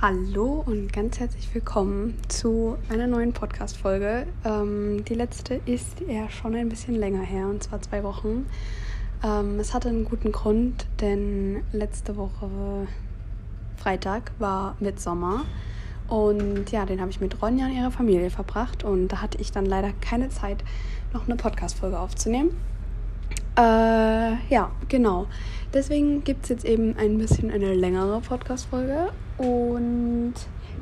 Hallo und ganz herzlich willkommen zu einer neuen Podcast-Folge. Ähm, die letzte ist ja schon ein bisschen länger her, und zwar zwei Wochen. Ähm, es hatte einen guten Grund, denn letzte Woche Freitag war Mitsommer. Und ja, den habe ich mit Ronja und ihrer Familie verbracht. Und da hatte ich dann leider keine Zeit, noch eine Podcast-Folge aufzunehmen. Äh, ja, genau. Deswegen gibt es jetzt eben ein bisschen eine längere Podcast-Folge. Und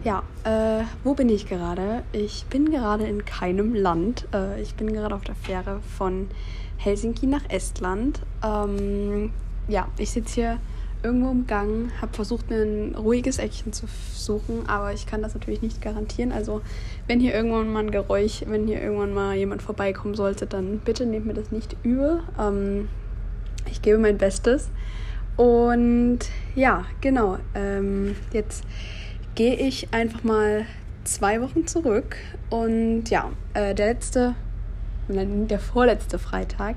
ja, äh, wo bin ich gerade? Ich bin gerade in keinem Land. Äh, ich bin gerade auf der Fähre von Helsinki nach Estland. Ähm, ja, ich sitze hier irgendwo im Gang, habe versucht, ein ruhiges Eckchen zu suchen, aber ich kann das natürlich nicht garantieren. Also, wenn hier irgendwann mal ein Geräusch, wenn hier irgendwann mal jemand vorbeikommen sollte, dann bitte nehmt mir das nicht übel. Ähm, ich gebe mein Bestes. Und ja, genau. Ähm, jetzt gehe ich einfach mal zwei Wochen zurück. Und ja, äh, der letzte, der vorletzte Freitag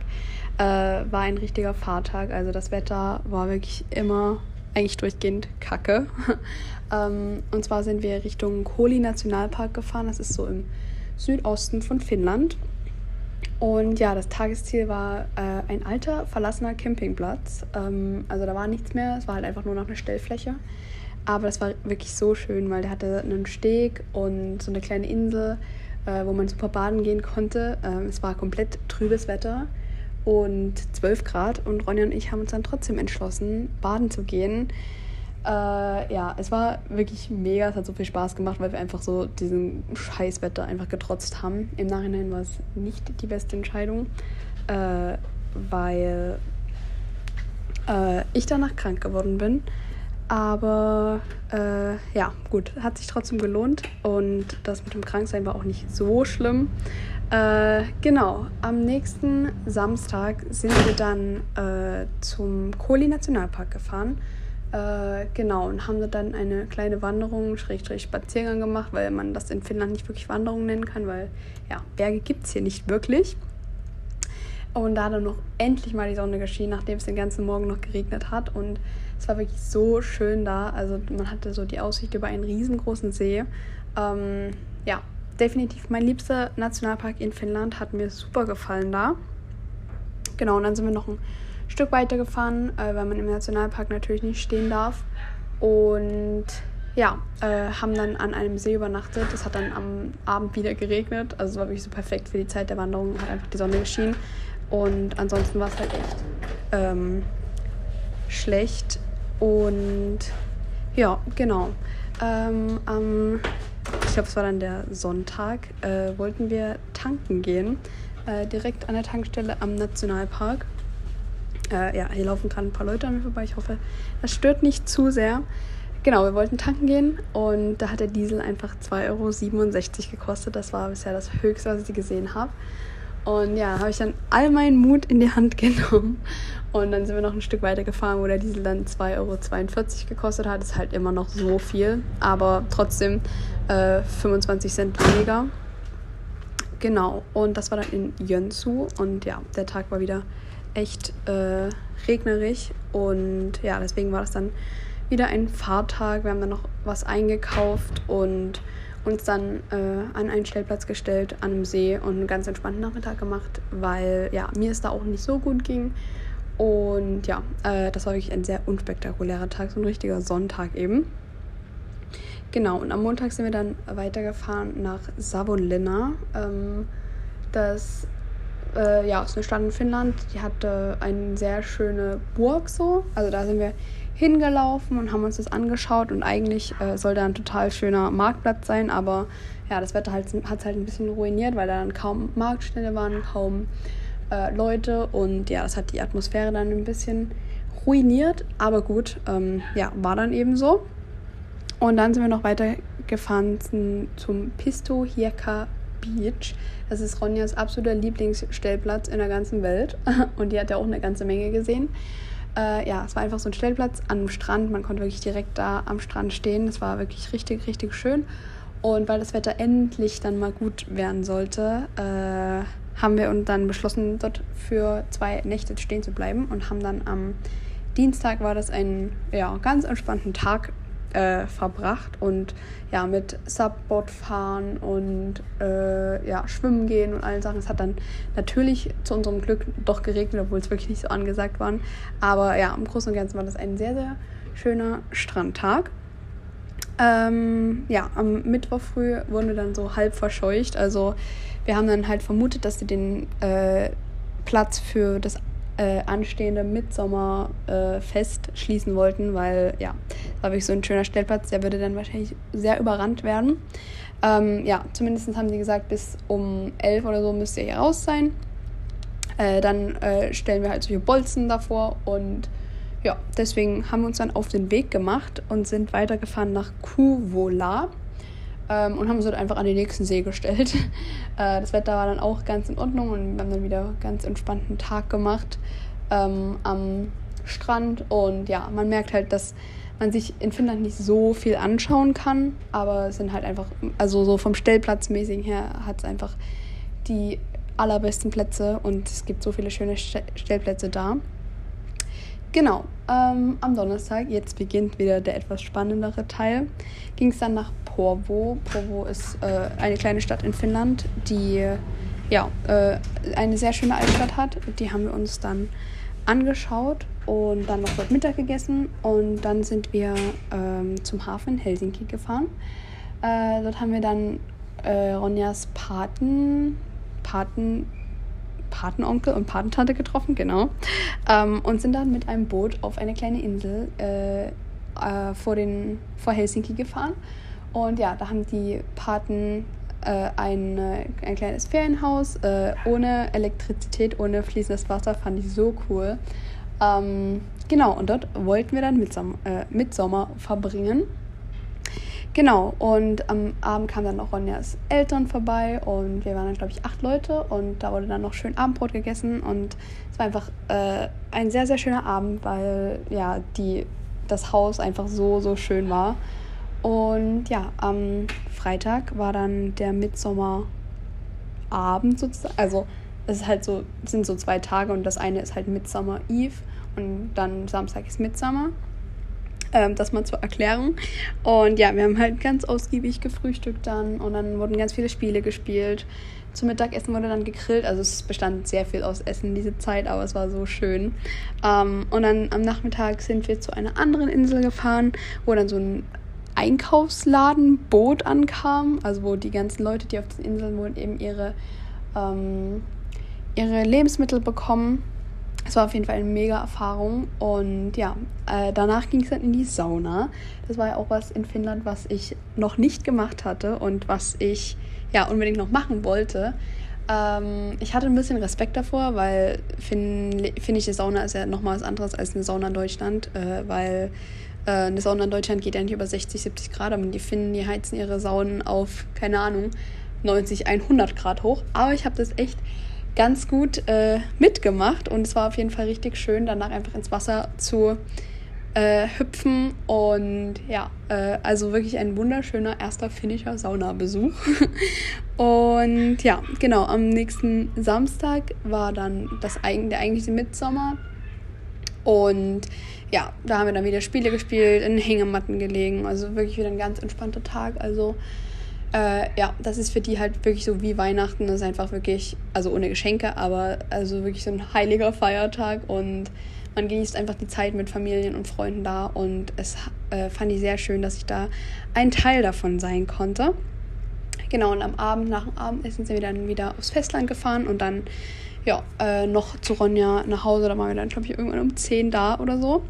äh, war ein richtiger Fahrtag. Also das Wetter war wirklich immer eigentlich durchgehend kacke. ähm, und zwar sind wir Richtung Koli Nationalpark gefahren. Das ist so im Südosten von Finnland. Und ja, das Tagesziel war äh, ein alter, verlassener Campingplatz. Ähm, also da war nichts mehr, es war halt einfach nur noch eine Stellfläche. Aber das war wirklich so schön, weil der hatte einen Steg und so eine kleine Insel, äh, wo man super baden gehen konnte. Ähm, es war komplett trübes Wetter und 12 Grad und Ronja und ich haben uns dann trotzdem entschlossen, baden zu gehen. Äh, ja, es war wirklich mega, es hat so viel Spaß gemacht, weil wir einfach so diesem Scheißwetter einfach getrotzt haben. Im Nachhinein war es nicht die beste Entscheidung, äh, weil äh, ich danach krank geworden bin. Aber äh, ja, gut, hat sich trotzdem gelohnt und das mit dem Kranksein war auch nicht so schlimm. Äh, genau, am nächsten Samstag sind wir dann äh, zum Kohli Nationalpark gefahren. Äh, genau, und haben dann eine kleine Wanderung, Schrägstrich Spaziergang gemacht, weil man das in Finnland nicht wirklich Wanderung nennen kann, weil ja, Berge gibt es hier nicht wirklich. Und da hat dann noch endlich mal die Sonne geschienen, nachdem es den ganzen Morgen noch geregnet hat. Und es war wirklich so schön da. Also man hatte so die Aussicht über einen riesengroßen See. Ähm, ja, definitiv mein liebster Nationalpark in Finnland. Hat mir super gefallen da. Genau, und dann sind wir noch ein Stück weiter gefahren, äh, weil man im Nationalpark natürlich nicht stehen darf. Und ja, äh, haben dann an einem See übernachtet. Es hat dann am Abend wieder geregnet. Also es war wirklich so perfekt für die Zeit der Wanderung. Hat einfach die Sonne geschienen. Und ansonsten war es halt echt ähm, schlecht. Und ja, genau. Ähm, am, ich glaube, es war dann der Sonntag, äh, wollten wir tanken gehen. Äh, direkt an der Tankstelle am Nationalpark. Äh, ja, hier laufen gerade ein paar Leute an mir vorbei. Ich hoffe, das stört nicht zu sehr. Genau, wir wollten tanken gehen und da hat der Diesel einfach 2,67 Euro gekostet. Das war bisher das Höchste, was ich gesehen habe. Und ja, habe ich dann all meinen Mut in die Hand genommen. Und dann sind wir noch ein Stück weiter gefahren, wo der Diesel dann 2,42 Euro gekostet hat. Ist halt immer noch so viel, aber trotzdem äh, 25 Cent weniger. Genau, und das war dann in Jönssu. Und ja, der Tag war wieder echt äh, regnerisch. Und ja, deswegen war das dann wieder ein Fahrtag. Wir haben dann noch was eingekauft und uns dann äh, an einen Stellplatz gestellt an einem See und einen ganz entspannten Nachmittag gemacht, weil ja, mir es da auch nicht so gut ging. Und ja, äh, das war wirklich ein sehr unspektakulärer Tag, so ein richtiger Sonntag eben. Genau, und am Montag sind wir dann weitergefahren nach Savonlinna. Ähm, das äh, ja, ist eine Stadt in Finnland, die hatte eine sehr schöne Burg so. Also da sind wir hingelaufen und haben uns das angeschaut und eigentlich äh, soll da ein total schöner Marktplatz sein, aber ja, das Wetter halt, hat es halt ein bisschen ruiniert, weil da dann kaum Marktstände waren, kaum äh, Leute und ja, das hat die Atmosphäre dann ein bisschen ruiniert, aber gut, ähm, ja, war dann eben so. Und dann sind wir noch weitergefahren zum, zum Pisto Hieka Beach. Das ist Ronjas absoluter Lieblingsstellplatz in der ganzen Welt und die hat ja auch eine ganze Menge gesehen. Äh, ja, es war einfach so ein Stellplatz am Strand. Man konnte wirklich direkt da am Strand stehen. Es war wirklich richtig, richtig schön. Und weil das Wetter endlich dann mal gut werden sollte, äh, haben wir uns dann beschlossen, dort für zwei Nächte stehen zu bleiben und haben dann am Dienstag war das ein ja, ganz entspannten Tag. Äh, verbracht und ja, mit Subboard fahren und äh, ja, schwimmen gehen und allen Sachen. Es hat dann natürlich zu unserem Glück doch geregnet, obwohl es wirklich nicht so angesagt war. Aber ja, im Großen und Ganzen war das ein sehr, sehr schöner Strandtag. Ähm, ja, am Mittwoch früh wurden wir dann so halb verscheucht. Also wir haben dann halt vermutet, dass sie den äh, Platz für das äh, anstehende Mitsommerfest äh, schließen wollten, weil ja, das war wirklich so ein schöner Stellplatz, der würde dann wahrscheinlich sehr überrannt werden. Ähm, ja, zumindest haben sie gesagt, bis um elf oder so müsst ihr hier raus sein. Äh, dann äh, stellen wir halt solche Bolzen davor und ja, deswegen haben wir uns dann auf den Weg gemacht und sind weitergefahren nach Kuvola ähm, und haben uns dort einfach an den nächsten See gestellt. Äh, das Wetter war dann auch ganz in Ordnung und wir haben dann wieder ganz entspannten Tag gemacht ähm, am Strand. Und ja, man merkt halt, dass man sich in Finnland nicht so viel anschauen kann, aber es sind halt einfach, also so vom Stellplatzmäßigen her hat es einfach die allerbesten Plätze und es gibt so viele schöne Stellplätze da. Genau, ähm, am Donnerstag, jetzt beginnt wieder der etwas spannendere Teil, ging es dann nach Porvo. Porvo ist äh, eine kleine Stadt in Finnland, die ja, äh, eine sehr schöne Altstadt hat. Die haben wir uns dann angeschaut und dann noch dort Mittag gegessen und dann sind wir ähm, zum Hafen Helsinki gefahren. Äh, dort haben wir dann äh, Ronjas Paten, Paten Patenonkel und Patentante getroffen, genau. Ähm, und sind dann mit einem Boot auf eine kleine Insel äh, äh, vor, den, vor Helsinki gefahren. Und ja, da haben die Paten äh, ein, ein kleines Ferienhaus äh, ohne Elektrizität, ohne fließendes Wasser, fand ich so cool. Ähm, genau, und dort wollten wir dann Mitsommer, äh, Mitsommer verbringen. Genau, und am Abend kamen dann noch Ronjas Eltern vorbei und wir waren dann, glaube ich, acht Leute und da wurde dann noch schön Abendbrot gegessen und es war einfach äh, ein sehr, sehr schöner Abend, weil ja, die, das Haus einfach so, so schön war. Und ja, am Freitag war dann der Mitsommerabend sozusagen, also es ist halt so, sind so zwei Tage und das eine ist halt Midsummer Eve und dann Samstag ist Midsummer ähm, das mal zur Erklärung. Und ja, wir haben halt ganz ausgiebig gefrühstückt dann und dann wurden ganz viele Spiele gespielt. Zum Mittagessen wurde dann gegrillt, also es bestand sehr viel aus Essen diese Zeit, aber es war so schön. Ähm, und dann am Nachmittag sind wir zu einer anderen Insel gefahren, wo dann so ein Einkaufsladenboot ankam, also wo die ganzen Leute, die auf den Inseln wohnen, eben ihre, ähm, ihre Lebensmittel bekommen es war auf jeden Fall eine mega Erfahrung. Und ja, äh, danach ging es dann in die Sauna. Das war ja auch was in Finnland, was ich noch nicht gemacht hatte und was ich ja unbedingt noch machen wollte. Ähm, ich hatte ein bisschen Respekt davor, weil fin finnische Sauna ist ja nochmal was anderes als eine Sauna in Deutschland, äh, weil äh, eine Sauna in Deutschland geht ja nicht über 60, 70 Grad, aber die Finnen, die heizen ihre Saunen auf, keine Ahnung, 90, 100 Grad hoch. Aber ich habe das echt ganz gut äh, mitgemacht und es war auf jeden Fall richtig schön, danach einfach ins Wasser zu äh, hüpfen und ja, äh, also wirklich ein wunderschöner erster finnischer Saunabesuch. und ja, genau, am nächsten Samstag war dann das, der eigentliche Mitsommer und ja, da haben wir dann wieder Spiele gespielt, in Hängematten gelegen, also wirklich wieder ein ganz entspannter Tag, also äh, ja, das ist für die halt wirklich so wie Weihnachten. Das ist einfach wirklich, also ohne Geschenke, aber also wirklich so ein heiliger Feiertag und man genießt einfach die Zeit mit Familien und Freunden da und es äh, fand ich sehr schön, dass ich da ein Teil davon sein konnte. Genau, und am Abend, nach dem Abendessen sind wir dann wieder aufs Festland gefahren und dann ja, äh, noch zu Ronja nach Hause. Da waren wir dann, glaube ich, irgendwann um 10 da oder so.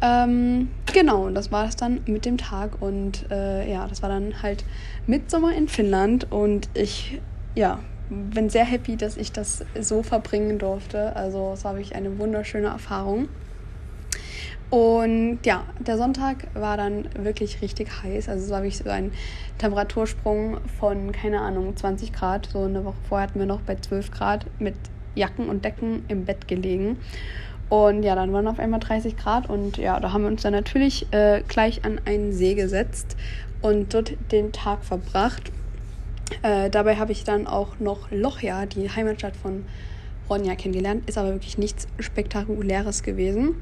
Ähm, genau, und das war es dann mit dem Tag. Und äh, ja, das war dann halt Mitsommer in Finnland. Und ich, ja, bin sehr happy, dass ich das so verbringen durfte. Also es war wirklich eine wunderschöne Erfahrung. Und ja, der Sonntag war dann wirklich richtig heiß. Also es war wirklich so ein Temperatursprung von, keine Ahnung, 20 Grad. So eine Woche vorher hatten wir noch bei 12 Grad mit Jacken und Decken im Bett gelegen. Und ja, dann waren auf einmal 30 Grad und ja, da haben wir uns dann natürlich äh, gleich an einen See gesetzt und dort den Tag verbracht. Äh, dabei habe ich dann auch noch Lochja, die Heimatstadt von Ronja, kennengelernt. Ist aber wirklich nichts Spektakuläres gewesen.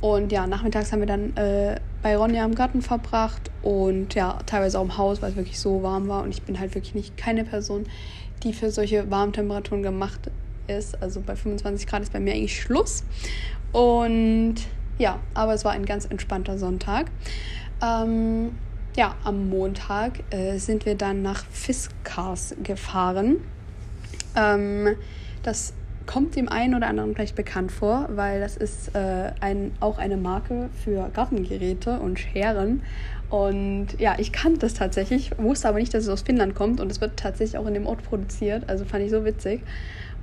Und ja, nachmittags haben wir dann äh, bei Ronja im Garten verbracht und ja, teilweise auch im Haus, weil es wirklich so warm war. Und ich bin halt wirklich nicht keine Person, die für solche Warmtemperaturen gemacht ist. Also bei 25 Grad ist bei mir eigentlich Schluss. Und ja, aber es war ein ganz entspannter Sonntag. Ähm, ja, am Montag äh, sind wir dann nach Fiskars gefahren. Ähm, das kommt dem einen oder anderen vielleicht bekannt vor, weil das ist äh, ein, auch eine Marke für Gartengeräte und Scheren. Und ja, ich kannte das tatsächlich, wusste aber nicht, dass es aus Finnland kommt und es wird tatsächlich auch in dem Ort produziert. Also fand ich so witzig.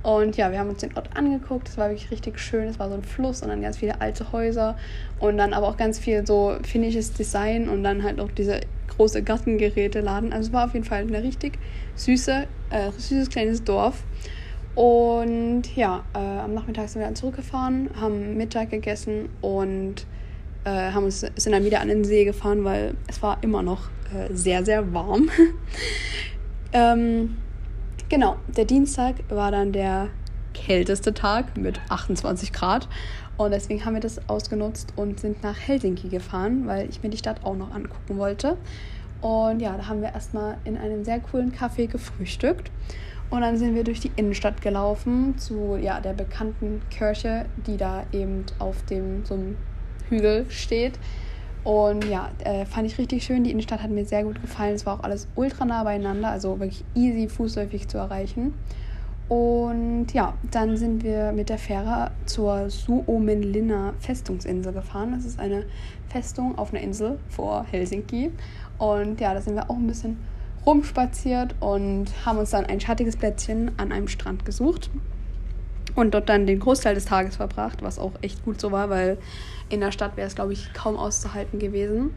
Und ja, wir haben uns den Ort angeguckt. Es war wirklich richtig schön. Es war so ein Fluss und dann ganz viele alte Häuser und dann aber auch ganz viel so finnisches Design und dann halt auch diese große Gartengeräteladen. Also es war auf jeden Fall eine richtig süße, äh, süßes kleines Dorf. Und ja, äh, am Nachmittag sind wir dann zurückgefahren, haben Mittag gegessen und äh, haben uns, sind dann wieder an den See gefahren, weil es war immer noch äh, sehr, sehr warm. ähm, genau, der Dienstag war dann der kälteste Tag mit 28 Grad. Und deswegen haben wir das ausgenutzt und sind nach Helsinki gefahren, weil ich mir die Stadt auch noch angucken wollte. Und ja, da haben wir erstmal in einem sehr coolen Café gefrühstückt. Und dann sind wir durch die Innenstadt gelaufen zu ja, der bekannten Kirche, die da eben auf dem so einem Hügel steht. Und ja, äh, fand ich richtig schön. Die Innenstadt hat mir sehr gut gefallen. Es war auch alles ultra nah beieinander, also wirklich easy fußläufig zu erreichen. Und ja, dann sind wir mit der Fähre zur Suomenlinna Festungsinsel gefahren. Das ist eine Festung auf einer Insel vor Helsinki. Und ja, da sind wir auch ein bisschen rumspaziert und haben uns dann ein schattiges Plätzchen an einem Strand gesucht und dort dann den Großteil des Tages verbracht, was auch echt gut so war, weil in der Stadt wäre es, glaube ich, kaum auszuhalten gewesen.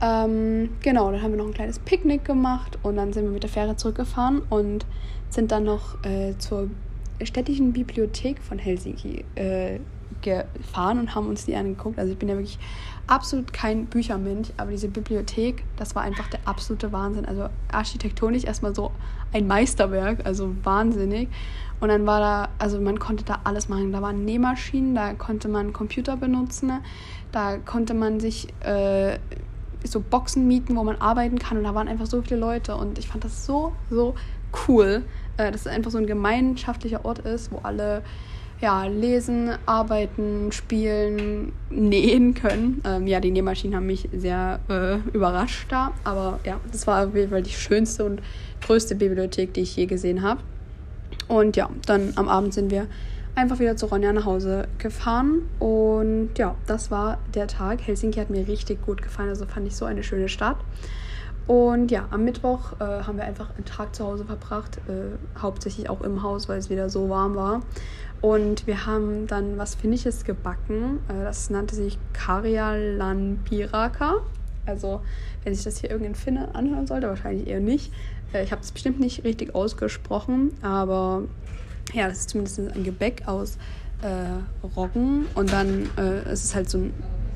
Ähm, genau, dann haben wir noch ein kleines Picknick gemacht und dann sind wir mit der Fähre zurückgefahren und sind dann noch äh, zur städtischen Bibliothek von Helsinki äh, gefahren und haben uns die angeguckt. Also ich bin ja wirklich absolut kein Büchermensch, aber diese Bibliothek, das war einfach der absolute Wahnsinn. Also architektonisch erstmal so ein Meisterwerk, also wahnsinnig. Und dann war da, also man konnte da alles machen. Da waren Nähmaschinen, da konnte man Computer benutzen, da konnte man sich äh, so Boxen mieten, wo man arbeiten kann. Und da waren einfach so viele Leute. Und ich fand das so, so cool, äh, dass es einfach so ein gemeinschaftlicher Ort ist, wo alle ja, lesen, arbeiten, spielen, nähen können. Ähm, ja, die Nähmaschinen haben mich sehr äh, überrascht da, aber ja, das war auf jeden Fall die schönste und größte Bibliothek, die ich je gesehen habe. Und ja, dann am Abend sind wir einfach wieder zu Ronja nach Hause gefahren und ja, das war der Tag. Helsinki hat mir richtig gut gefallen, also fand ich so eine schöne Stadt. Und ja, am Mittwoch äh, haben wir einfach einen Tag zu Hause verbracht, äh, hauptsächlich auch im Haus, weil es wieder so warm war. Und wir haben dann was Finnisches gebacken. Äh, das nannte sich Karjalan Piraka. Also, wenn sich das hier irgendein Finne anhören sollte, wahrscheinlich eher nicht. Äh, ich habe es bestimmt nicht richtig ausgesprochen, aber ja, das ist zumindest ein Gebäck aus äh, Roggen. Und dann äh, ist es halt so ein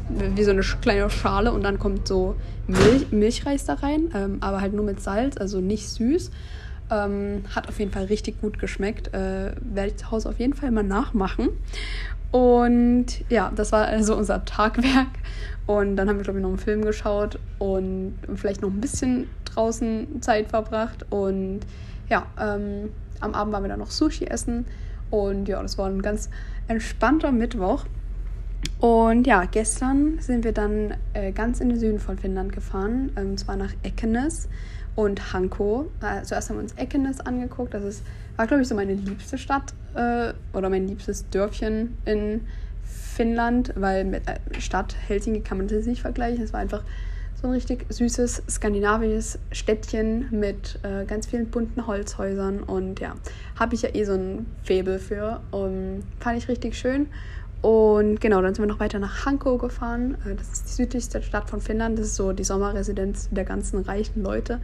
wie so eine kleine Schale und dann kommt so Milch, Milchreis da rein, ähm, aber halt nur mit Salz, also nicht süß. Ähm, hat auf jeden Fall richtig gut geschmeckt. Äh, Werde ich zu Hause auf jeden Fall mal nachmachen. Und ja, das war also unser Tagwerk. Und dann haben wir, glaube ich, noch einen Film geschaut und vielleicht noch ein bisschen draußen Zeit verbracht. Und ja, ähm, am Abend waren wir dann noch Sushi essen. Und ja, das war ein ganz entspannter Mittwoch. Und ja, gestern sind wir dann äh, ganz in den Süden von Finnland gefahren, ähm, zwar nach Ekenes und Hanko. Äh, zuerst haben wir uns Ekenes angeguckt. Das ist, war, glaube ich, so meine liebste Stadt äh, oder mein liebstes Dörfchen in Finnland, weil mit äh, Stadt Helsinki kann man das nicht vergleichen. Es war einfach so ein richtig süßes skandinavisches Städtchen mit äh, ganz vielen bunten Holzhäusern und ja, habe ich ja eh so ein Faible für. Um, fand ich richtig schön. Und genau, dann sind wir noch weiter nach Hanko gefahren. Äh, das ist die südlichste Stadt von Finnland. Das ist so die Sommerresidenz der ganzen reichen Leute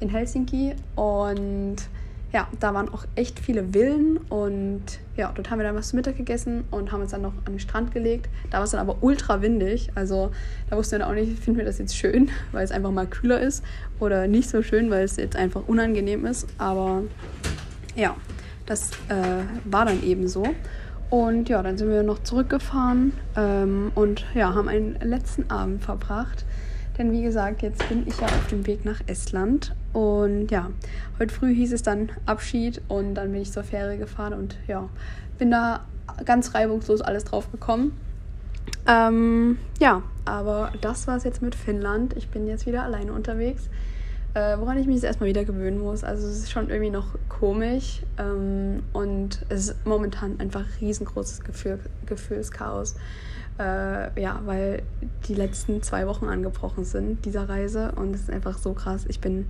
in Helsinki. Und ja, da waren auch echt viele Villen und ja, dort haben wir dann was zu Mittag gegessen und haben uns dann noch an den Strand gelegt. Da war es dann aber ultra windig, also da wussten wir dann auch nicht, finden wir das jetzt schön, weil es einfach mal kühler ist oder nicht so schön, weil es jetzt einfach unangenehm ist. Aber ja, das äh, war dann eben so. Und ja, dann sind wir noch zurückgefahren ähm, und ja, haben einen letzten Abend verbracht. Denn wie gesagt, jetzt bin ich ja auf dem Weg nach Estland. Und ja, heute früh hieß es dann Abschied und dann bin ich zur Fähre gefahren und ja, bin da ganz reibungslos alles drauf gekommen. Ähm, ja, aber das war es jetzt mit Finnland. Ich bin jetzt wieder alleine unterwegs, äh, woran ich mich jetzt erstmal wieder gewöhnen muss. Also es ist schon irgendwie noch komisch ähm, und es ist momentan einfach riesengroßes Gefühl, Gefühlschaos. Äh, ja, weil die letzten zwei Wochen angebrochen sind dieser Reise und es ist einfach so krass. Ich bin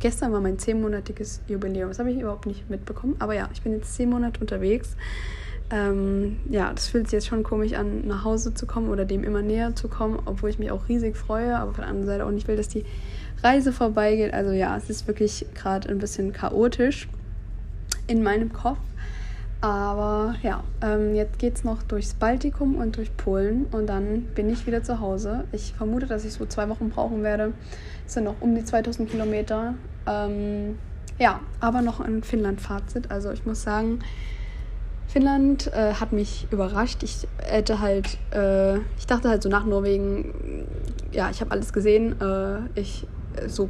gestern war mein zehnmonatiges Jubiläum. Das habe ich überhaupt nicht mitbekommen. Aber ja, ich bin jetzt zehn Monate unterwegs ähm, ja, das fühlt sich jetzt schon komisch an, nach Hause zu kommen oder dem immer näher zu kommen, obwohl ich mich auch riesig freue, aber von der anderen Seite auch nicht will, dass die Reise vorbeigeht. Also ja, es ist wirklich gerade ein bisschen chaotisch in meinem Kopf. Aber ja, ähm, jetzt geht es noch durchs Baltikum und durch Polen und dann bin ich wieder zu Hause. Ich vermute, dass ich so zwei Wochen brauchen werde. Es sind noch um die 2000 Kilometer. Ähm, ja, aber noch ein Finnland-Fazit. Also ich muss sagen, Finnland äh, hat mich überrascht. Ich hätte halt, äh, ich dachte halt so nach Norwegen, ja, ich habe alles gesehen. Äh, ich, so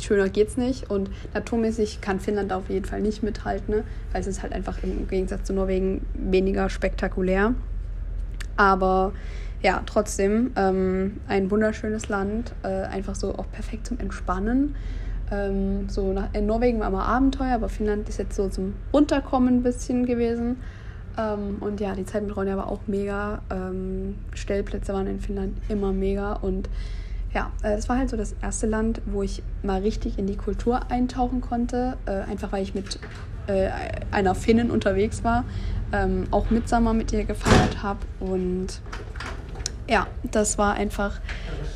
schöner geht's nicht. Und naturmäßig kann Finnland auf jeden Fall nicht mithalten, ne? weil es ist halt einfach im Gegensatz zu Norwegen weniger spektakulär. Aber ja, trotzdem ähm, ein wunderschönes Land, äh, einfach so auch perfekt zum Entspannen. Ähm, so nach, in Norwegen war immer Abenteuer, aber Finnland ist jetzt so zum Runterkommen ein bisschen gewesen. Ähm, und ja, die Zeit mit Ronja war auch mega. Ähm, Stellplätze waren in Finnland immer mega. Und ja, äh, es war halt so das erste Land, wo ich mal richtig in die Kultur eintauchen konnte. Äh, einfach weil ich mit äh, einer Finnin unterwegs war. Ähm, auch Mitsommer mit ihr gefeiert habe. Und ja, das war einfach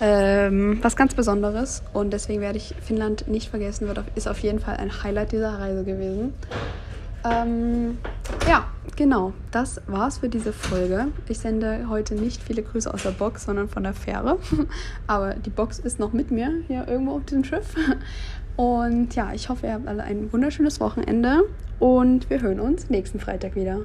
ähm, was ganz Besonderes und deswegen werde ich Finnland nicht vergessen, wird auf, ist auf jeden Fall ein Highlight dieser Reise gewesen. Ähm, ja, genau, das war's für diese Folge. Ich sende heute nicht viele Grüße aus der Box, sondern von der Fähre. Aber die Box ist noch mit mir hier irgendwo auf diesem Schiff. Und ja, ich hoffe, ihr habt alle ein wunderschönes Wochenende und wir hören uns nächsten Freitag wieder.